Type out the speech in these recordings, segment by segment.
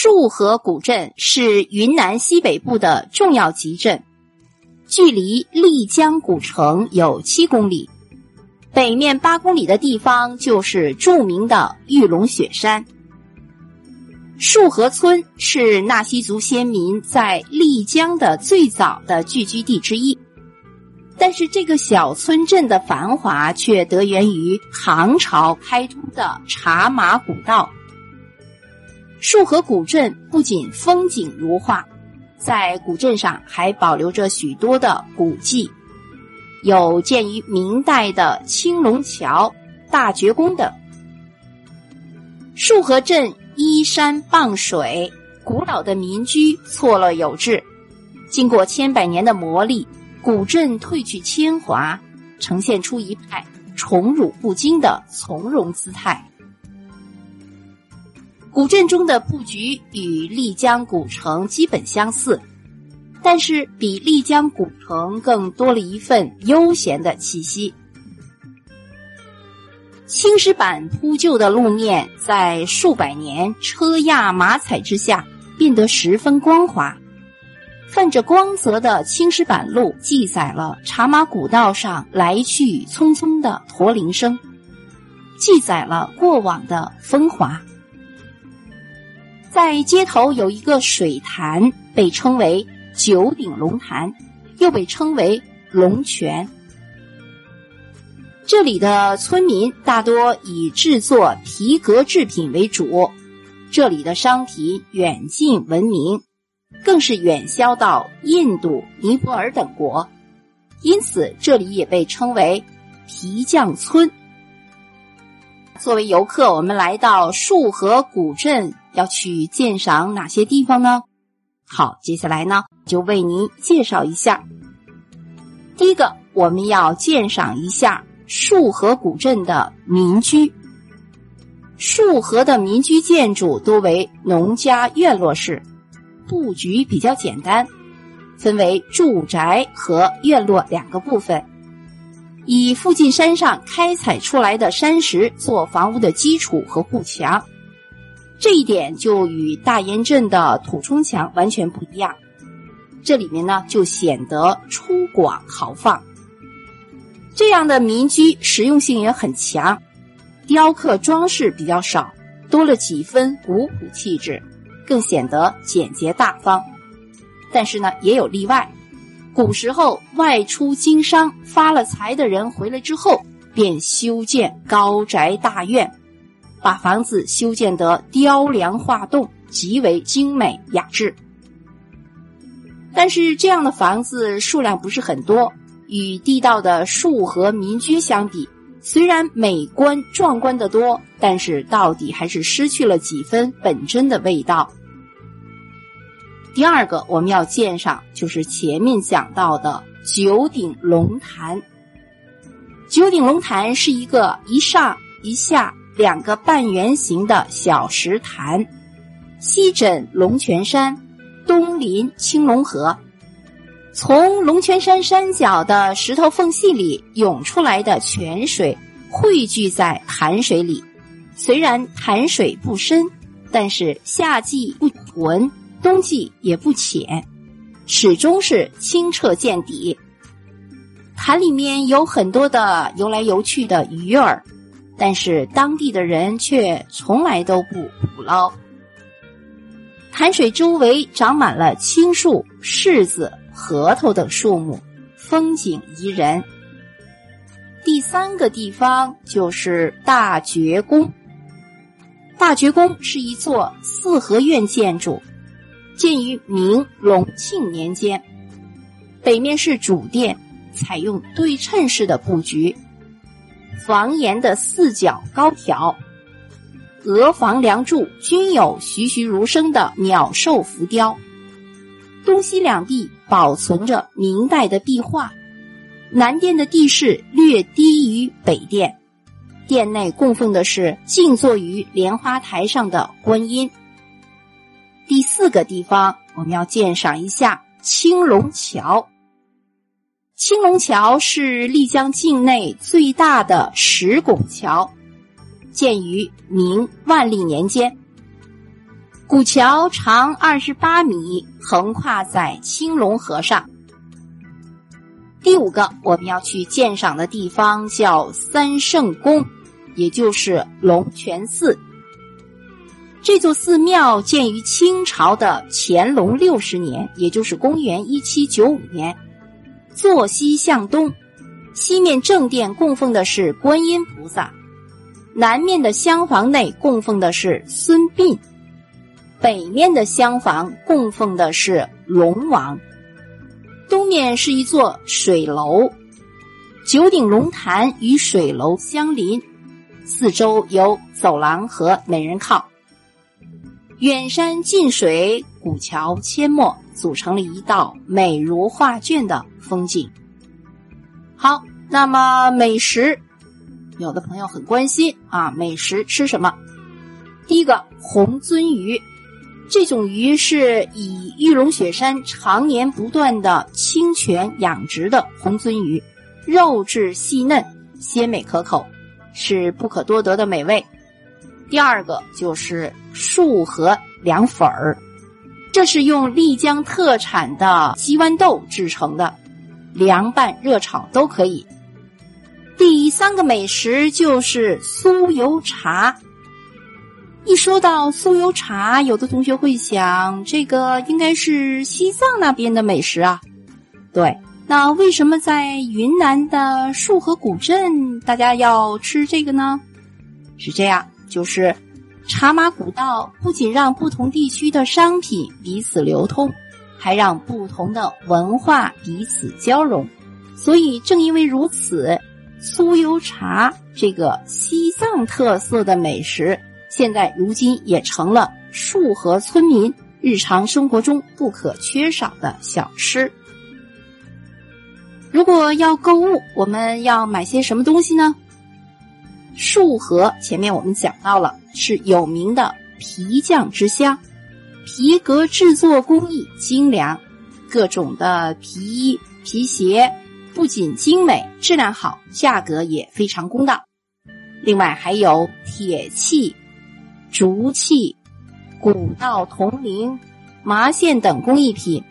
束河古镇是云南西北部的重要集镇，距离丽江古城有七公里，北面八公里的地方就是著名的玉龙雪山。束河村是纳西族先民在丽江的最早的聚居地之一，但是这个小村镇的繁华却得源于唐朝开通的茶马古道。束河古镇不仅风景如画，在古镇上还保留着许多的古迹，有建于明代的青龙桥、大觉宫等。束河镇依山傍水，古老的民居错落有致，经过千百年的磨砺，古镇褪去铅华，呈现出一派宠辱不惊的从容姿态。古镇中的布局与丽江古城基本相似，但是比丽江古城更多了一份悠闲的气息。青石板铺就的路面，在数百年车压马踩之下，变得十分光滑。泛着光泽的青石板路，记载了茶马古道上来去匆匆的驼铃声，记载了过往的风华。在街头有一个水潭，被称为九鼎龙潭，又被称为龙泉。这里的村民大多以制作皮革制品为主，这里的商品远近闻名，更是远销到印度、尼泊尔等国，因此这里也被称为皮匠村。作为游客，我们来到束河古镇。要去鉴赏哪些地方呢？好，接下来呢就为您介绍一下。第一个，我们要鉴赏一下束河古镇的民居。束河的民居建筑多为农家院落式，布局比较简单，分为住宅和院落两个部分，以附近山上开采出来的山石做房屋的基础和护墙。这一点就与大研镇的土冲墙完全不一样，这里面呢就显得粗犷豪放。这样的民居实用性也很强，雕刻装饰比较少，多了几分古朴气质，更显得简洁大方。但是呢，也有例外，古时候外出经商发了财的人回来之后，便修建高宅大院。把房子修建得雕梁画栋，极为精美雅致。但是这样的房子数量不是很多，与地道的树河民居相比，虽然美观壮观的多，但是到底还是失去了几分本真的味道。第二个我们要鉴赏，就是前面讲到的九鼎龙潭。九鼎龙潭是一个一上一下。两个半圆形的小石潭，西枕龙泉山，东临青龙河。从龙泉山山脚的石头缝隙里涌出来的泉水汇聚在潭水里，虽然潭水不深，但是夏季不浑，冬季也不浅，始终是清澈见底。潭里面有很多的游来游去的鱼儿。但是当地的人却从来都不捕捞。潭水周围长满了青树、柿子、核桃等树木，风景宜人。第三个地方就是大觉宫。大觉宫是一座四合院建筑，建于明隆庆年间。北面是主殿，采用对称式的布局。房檐的四角高挑，额房梁柱均有栩栩如生的鸟兽浮雕。东西两壁保存着明代的壁画。南殿的地势略低于北殿，殿内供奉的是静坐于莲花台上的观音。第四个地方，我们要鉴赏一下青龙桥。青龙桥是丽江境内最大的石拱桥，建于明万历年间。古桥长二十八米，横跨在青龙河上。第五个我们要去鉴赏的地方叫三圣宫，也就是龙泉寺。这座寺庙建于清朝的乾隆六十年，也就是公元一七九五年，坐西向东，西面正殿供奉的是观音菩萨，南面的厢房内供奉的是孙膑，北面的厢房供奉的是龙王，东面是一座水楼，九鼎龙潭与水楼相邻，四周有走廊和美人靠。远山近水，古桥阡陌，组成了一道美如画卷的风景。好，那么美食，有的朋友很关心啊，美食吃什么？第一个红鳟鱼，这种鱼是以玉龙雪山常年不断的清泉养殖的红鳟鱼，肉质细嫩，鲜美可口，是不可多得的美味。第二个就是束河凉粉儿，这是用丽江特产的鸡豌豆制成的，凉拌、热炒都可以。第三个美食就是酥油茶。一说到酥油茶，有的同学会想，这个应该是西藏那边的美食啊。对，那为什么在云南的束河古镇大家要吃这个呢？是这样。就是茶马古道不仅让不同地区的商品彼此流通，还让不同的文化彼此交融。所以正因为如此，酥油茶这个西藏特色的美食，现在如今也成了束河村民日常生活中不可缺少的小吃。如果要购物，我们要买些什么东西呢？束河前面我们讲到了，是有名的皮匠之乡，皮革制作工艺精良，各种的皮衣、皮鞋不仅精美、质量好，价格也非常公道。另外还有铁器、竹器、古道铜铃、麻线等工艺品，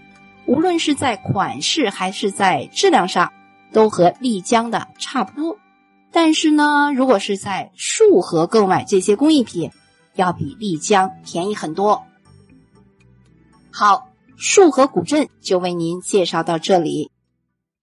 无论是在款式还是在质量上，都和丽江的差不多。但是呢，如果是在束河购买这些工艺品，要比丽江便宜很多。好，束河古镇就为您介绍到这里。